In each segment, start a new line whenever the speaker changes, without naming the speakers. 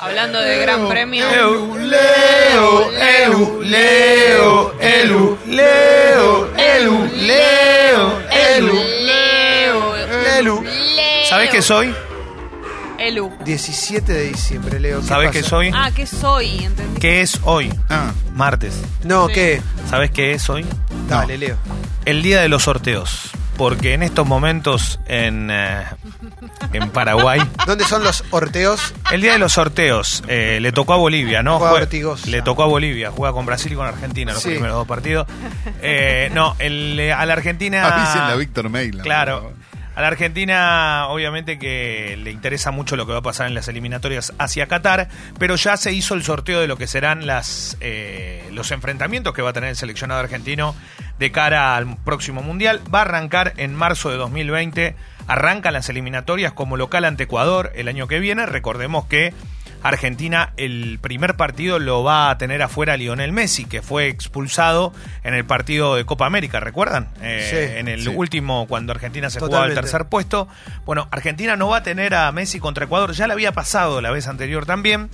Hablando de Gran Premio.
Leo, Leo, Elu, Leo, Elu, Leo, Elu.
Leo.
Lelu.
¿Sabés qué soy?
Elu.
17 de diciembre, Leo. ¿qué
¿Sabés qué
pasa?
soy?
Ah, ¿qué soy? ¿Entendí?
¿Qué es hoy?
Ah,
Martes.
No,
Sí.
¿qué?
¿Sabés qué es hoy?
Dale, Leo.
El día de los sorteos. Porque en estos momentos en, eh, en Paraguay,
¿Dónde son los orteos?
el día de los sorteos eh, le tocó a Bolivia, ¿no?
Juega Ortigosa.
le tocó a Bolivia, juega con Brasil y con Argentina los
Sí.
primeros dos partidos. Eh, no, el, eh, a la Argentina.
avísenle a Víctor Mail.
Claro. A la Argentina, obviamente que le interesa mucho lo que va a pasar en las eliminatorias hacia Qatar, pero ya se hizo el sorteo de lo que serán las, eh, los enfrentamientos que va a tener el seleccionado argentino de cara al próximo Mundial. Va a arrancar en marzo de 2020. Arrancan las eliminatorias como local ante Ecuador el año que viene. Recordemos que Argentina el primer partido lo va a tener afuera Lionel Messi, que fue expulsado en el partido de Copa América, ¿recuerdan? Eh,
Sí,
en el
sí.
último, cuando Argentina se jugaba el
Totalmente.
tercer puesto. Bueno, Argentina no va a tener a Messi contra Ecuador, ya le había pasado la vez anterior también.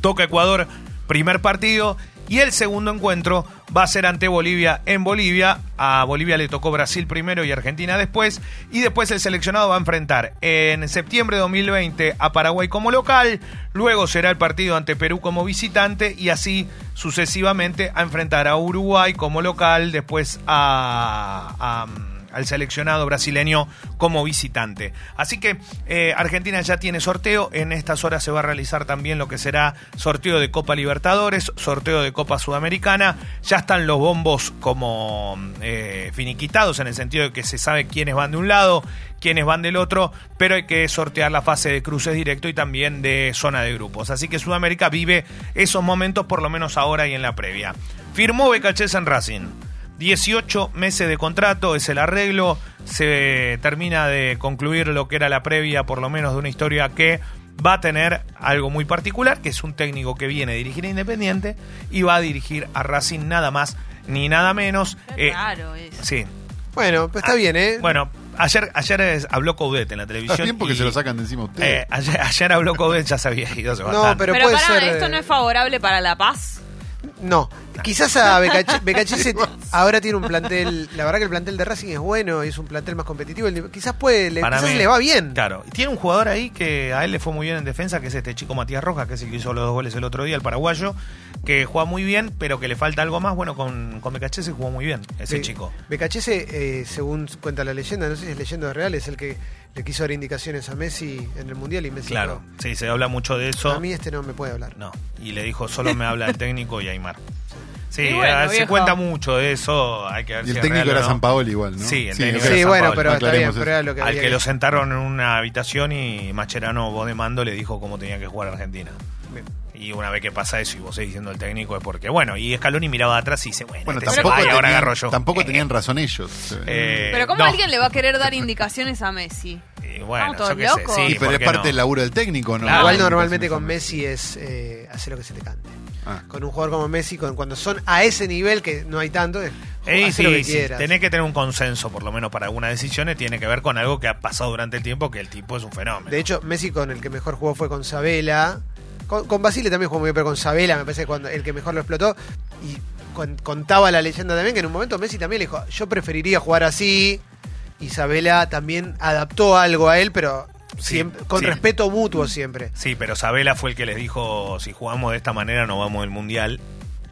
Toca Ecuador, primer partido. Y el segundo encuentro va a ser ante Bolivia en Bolivia. A Bolivia le tocó Brasil primero y Argentina después. Y después el seleccionado va a enfrentar en septiembre de 2020 a Paraguay como local. Luego será el partido ante Perú como visitante. Y así sucesivamente a enfrentar a Uruguay como local. Después a- a al seleccionado brasileño como visitante. Así que eh, Argentina ya tiene sorteo. En estas horas se va a realizar también lo que será sorteo de Copa Libertadores, sorteo de Copa Sudamericana. Ya están los bombos como eh, finiquitados en el sentido de que se sabe quiénes van de un lado, quiénes van del otro, pero hay que sortear la fase de cruces directo y también de zona de grupos. Así que Sudamérica vive esos momentos por lo menos ahora y en la previa. Firmó Becachés en Racing. 18 meses de contrato, es el arreglo, se termina de concluir lo que era la previa, por lo menos de una historia que va a tener algo muy particular, que es un técnico que viene a dirigir a Independiente y va a dirigir a Racing nada más ni nada menos.
Qué
Eh,
raro eso.
sí.
Bueno, pues está bien, ¿eh?
Bueno, ayer, ayer es- habló Coudet en la televisión.
Está bien porque
y,
se lo sacan de encima a ustedes.
eh, ayer, ayer habló Coudet, ya se había ido hace
no,
bastante.
pero,
Pero
puede
pará,
ser.
¿esto no
eh,
es favorable para la paz?
No, quizás a Becache- Becachese ahora tiene un plantel, la verdad que el plantel de Racing es bueno, y es un plantel más competitivo, quizás puede, le,
Para
quizás
mí-
le va bien.
Claro. Y tiene un jugador ahí que a él le fue muy bien en defensa, que es este chico Matías Rojas, que es el que hizo los dos goles el otro día, el paraguayo, que juega muy bien, pero que le falta algo más. Bueno, con, con Becachese jugó muy bien, ese
Be-
chico.
Becachese, eh, según cuenta la leyenda, no sé si es leyenda real, es el que le quiso dar indicaciones a Messi en el Mundial y Messi
Claro,
no.
sí, se habla mucho de eso.
A mí este no me puede hablar.
No, y le dijo, solo me habla el técnico y Aymar. Sí,
Y bueno,
eh, se
viejo.
cuenta mucho de eso, hay que ver
y el técnico era
no.
San Paolo igual, ¿no?
Sí, el
ok.
técnico
Sí,
era San
bueno,
Paolo.
pero está bien, pero era lo que
Al
había
que
que-
lo sentaron en una habitación y Macherano, vos de mando, le dijo cómo tenía que jugar Argentina.
Bien.
Y una vez que pasa eso y vos seguís diciendo el técnico es porque, bueno, y Scaloni miraba atrás y dice, bueno,
Bueno,
este se
tampoco,
va y ahora
tenían,
agarro yo.
tampoco
Eh,
tenían razón ellos.
eh,
Pero ¿cómo
no.
alguien le va a querer dar indicaciones a Messi?
Y bueno, yo qué sé,
locos.
sí,
y pero
¿por
es parte
no?
del laburo del técnico, ¿no?
Claro.
Igual
No,
normalmente
no,
con. Messi es eh, hacer lo que se te cante.
Ah.
Con un jugador como Messi, con- cuando son a ese nivel que no hay tanto, es
Eh,
hacer lo que
sí, tenés que tener un consenso, por lo menos para algunas decisiones, tiene que ver con algo que ha pasado durante el tiempo, que el tipo es un fenómeno.
De hecho, Messi con el que mejor jugó fue con Sabela. Con, con Basile también jugó muy bien, pero con Sabela me parece cuando el que mejor lo explotó. Y con- contaba la leyenda también que en un momento Messi también le dijo, yo preferiría jugar así. Y Sabela también adaptó algo a él, pero
Sí,
siempre, con
sí.
respeto mutuo siempre.
Sí, pero Sabela fue el que les dijo, si jugamos de esta manera no vamos al Mundial.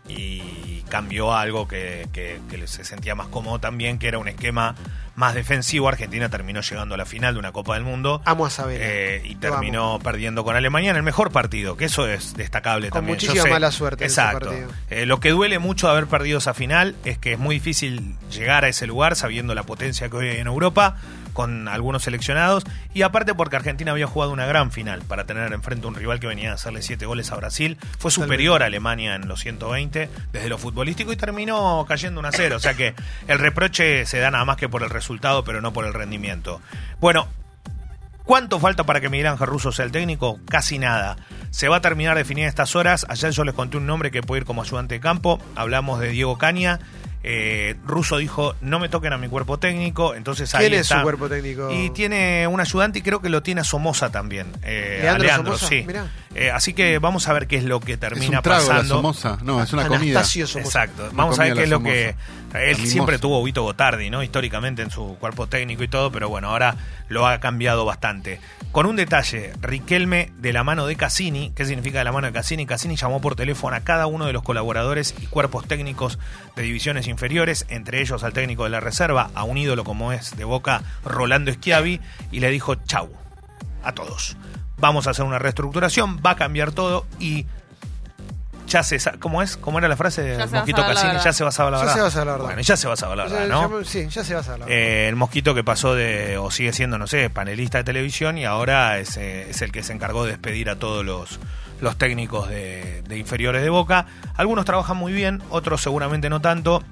Y cambió a algo que, que- que se sentía más cómodo también, que era un esquema más defensivo. Argentina terminó llegando a la final de una Copa del Mundo.
Amo a Sabela.
eh, y terminó perdiendo con Alemania en el mejor partido, que eso es destacable
Con
también.
Muchísima
sé-
mala suerte en ese
Exacto.
partido.
Eh, lo que duele mucho de haber perdido esa final es que es muy difícil llegar a ese lugar sabiendo la potencia que hoy hay en Europa, con algunos seleccionados, y aparte porque Argentina había jugado una gran final para tener enfrente a un rival que venía a hacerle siete goles a Brasil. Fue superior a Alemania en los 120 desde lo futbolístico y terminó cayendo 1 a 0. O sea que el reproche se da nada más que por el resultado, pero no por el rendimiento. Bueno, ¿Cuánto falta para que Miguel Ángel Russo sea el técnico? Casi nada. Se va a terminar de definir estas horas. Ayer yo les conté un nombre que puede ir como ayudante de campo. Hablamos de Diego Caña. Eh, Russo dijo, no me toquen a mi cuerpo técnico, entonces ahí
¿Quién es
está.
su cuerpo técnico?
Y tiene un ayudante y creo que lo tiene a Somoza también. Eh, a
¿Leandro
Leandro,
Somoza?
sí.
Mirá.
Eh, así que vamos a ver qué es lo que
Es
termina
un trago la
pasando.
somoza. No, es una comida.
Anastasio Somoza.
Exacto. Vamos a ver
comida
qué es
la
lo que. Él
La
siempre tuvo Vito Gotardi, ¿no? Históricamente en su cuerpo técnico y todo, pero bueno, ahora lo ha cambiado bastante. Con un detalle, Riquelme de la mano de Cassini, ¿qué significa de la mano de Cassini? Cassini llamó por teléfono a cada uno de los colaboradores y cuerpos técnicos de divisiones inferiores, entre ellos al técnico de la reserva, a un ídolo como es de Boca, Rolando Schiavi, y le dijo chau a todos. Vamos a hacer una reestructuración, va a cambiar todo y ya se ¿Cómo es? ¿Cómo era la frase de
Ya se
Mosquito
la
Cassini?
verdad.
Ya se va a saber la
Ya
verdad.
se va a saber la verdad.
Bueno, ya se va a saber la
Ya-
verdad,
ya-
¿no?
sí, ya se va a saber.
Eh, el mosquito que pasó de, o sigue siendo, no sé, panelista de televisión y ahora es, eh, es el que se encargó de despedir a todos los, los técnicos de, de inferiores de Boca. Algunos trabajan muy bien, otros seguramente no tanto.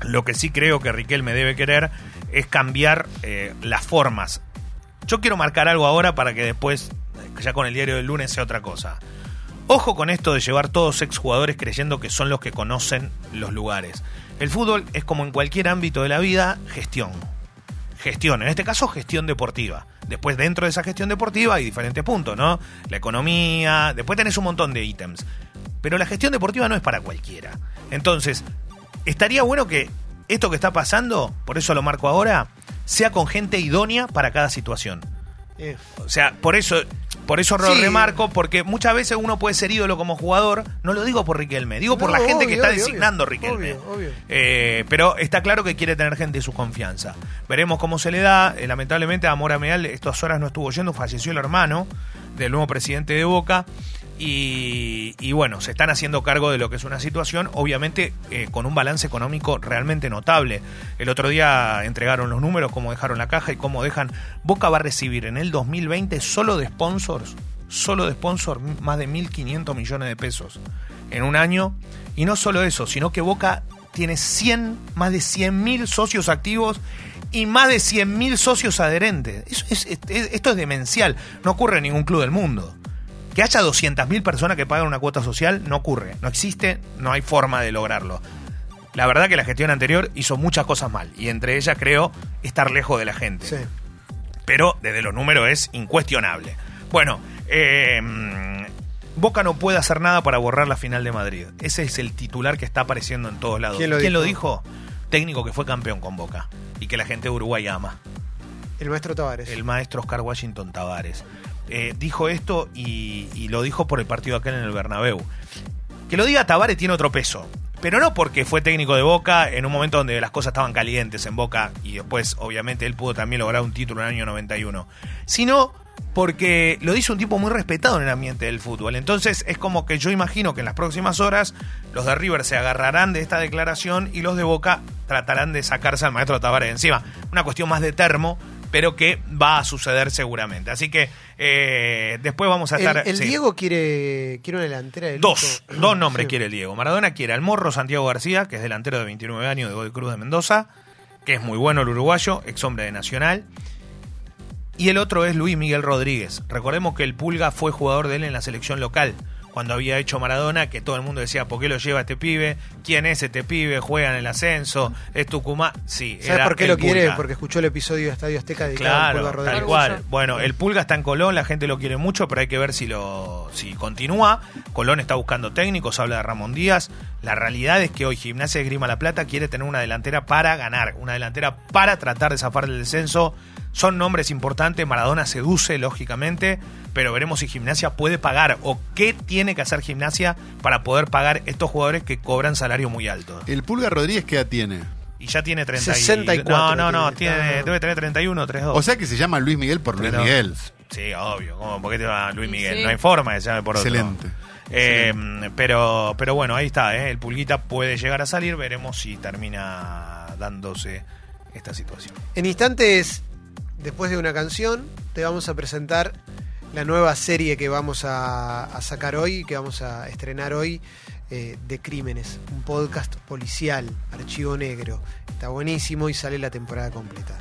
Lo que sí creo que Riquelme debe querer es cambiar eh, las formas. Yo quiero marcar algo ahora para que después, ya con el diario del lunes, sea otra cosa. Ojo con esto de llevar todos exjugadores creyendo que son los que conocen los lugares. El fútbol es como en cualquier ámbito de la vida, gestión. Gestión, en este caso gestión deportiva. Después dentro de esa gestión deportiva hay diferentes puntos, ¿no? La economía, después tenés un montón de ítems. Pero la gestión deportiva no es para cualquiera. Entonces, estaría bueno que esto que está pasando, por eso lo marco ahora, sea con gente idónea para cada situación.
Eh,
O sea, por eso, por eso lo
Sí.
remarco, porque muchas veces uno puede ser ídolo como jugador. No lo digo por Riquelme, digo por la gente que está
obvio,
designando Riquelme.
obvio.
Eh, pero está claro que quiere tener gente de su confianza. Veremos cómo se le da. Eh, lamentablemente a Mora Meal estas horas no estuvo yendo, falleció el hermano del nuevo presidente de Boca. Y, bueno, se están haciendo cargo de lo que es una situación, obviamente eh, con un balance económico realmente notable. El otro día entregaron los números, cómo dejaron la caja y cómo dejan. Boca va a recibir en el 2020 solo de sponsors, solo de sponsors, más de 1.500 millones de pesos en un año. Y no solo eso, sino que Boca tiene 100, más de 100.000 socios activos y más de 100.000 socios adherentes. Eso es- es- esto es demencial. No ocurre en ningún club del mundo. Que haya 200.000 personas que pagan una cuota social no ocurre, no existe, no hay forma de lograrlo. La verdad que la gestión anterior hizo muchas cosas mal y entre ellas creo estar lejos de la gente.
sí.
Pero desde los números es incuestionable. Bueno, eh, mm, Boca no puede hacer nada para borrar la final de Madrid. Ese es el titular que está apareciendo en todos lados.
¿Quién lo
dijo? Técnico que fue campeón con Boca y que la gente de Uruguay ama
El maestro Tavares.
el maestro Oscar Washington Tavares. Eh, dijo esto y, lo dijo por el partido aquel en el Bernabéu. Que lo diga Tavares tiene otro peso. Pero no porque fue técnico de Boca en un momento donde las cosas estaban calientes en Boca y después obviamente él pudo también lograr un título en el año 91. Sino porque lo dice un tipo muy respetado en el ambiente del fútbol. Entonces es como que yo imagino que en las próximas horas los de River se agarrarán de esta declaración y los de Boca tratarán de sacarse al maestro Tavares encima. Una cuestión más de termo, pero que va a suceder seguramente. Así que eh, después vamos a estar...
el
sí.
Diego quiere, quiere una delantera de
Dos, dos nombres
Sí.
quiere el Diego. Maradona quiere al Morro Santiago García, que es delantero de 29 años de Godoy Cruz de Mendoza, que es muy bueno el uruguayo, ex hombre de Nacional. Y el otro es Luis Miguel Rodríguez. Recordemos que el Pulga fue jugador de él en la selección local, cuando había hecho Maradona, que todo el mundo decía, ¿por qué lo lleva este pibe? ¿Quién es este pibe? ¿Juega en el ascenso? ¿Es Tucumán? Sí,
¿Sabes
era
por qué lo quiere? Porque escuchó el episodio de Estadio Azteca al
Claro,
Pulga
tal
Rodríguez.
cual.
Orgullo.
Bueno, el Pulga está en Colón, la gente lo quiere mucho, pero hay que ver si lo si continúa. Colón está buscando técnicos, habla de Ramón Díaz. La realidad es que hoy Gimnasia de Grima La Plata quiere tener una delantera para ganar, una delantera para tratar de zafar del descenso. Son nombres importantes, Maradona seduce, lógicamente, pero veremos si Gimnasia puede pagar o qué tiene que hacer Gimnasia para poder pagar estos jugadores que cobran salario muy alto.
El Pulga Rodríguez, ¿qué edad tiene?
Y ya tiene 30 y-
64
No, no, no,
tiene.
tiene, debe tener 31, 32.
O sea que se llama Luis Miguel por Luis
Pero-
Miguel.
Sí, obvio. ¿Cómo? ¿Por qué te va Luis Miguel?
sí.
No hay forma de que se llame por otro.
Excelente.
Eh, pero, pero bueno, ahí está. ¿eh? El Pulguita puede llegar a salir. Veremos si termina dándose esta situación.
En instantes, después de una canción, te vamos a presentar la nueva serie que vamos a, sacar hoy, que vamos a estrenar hoy, eh, de Crímenes, un podcast policial, archivo negro. Está buenísimo y sale la temporada completa.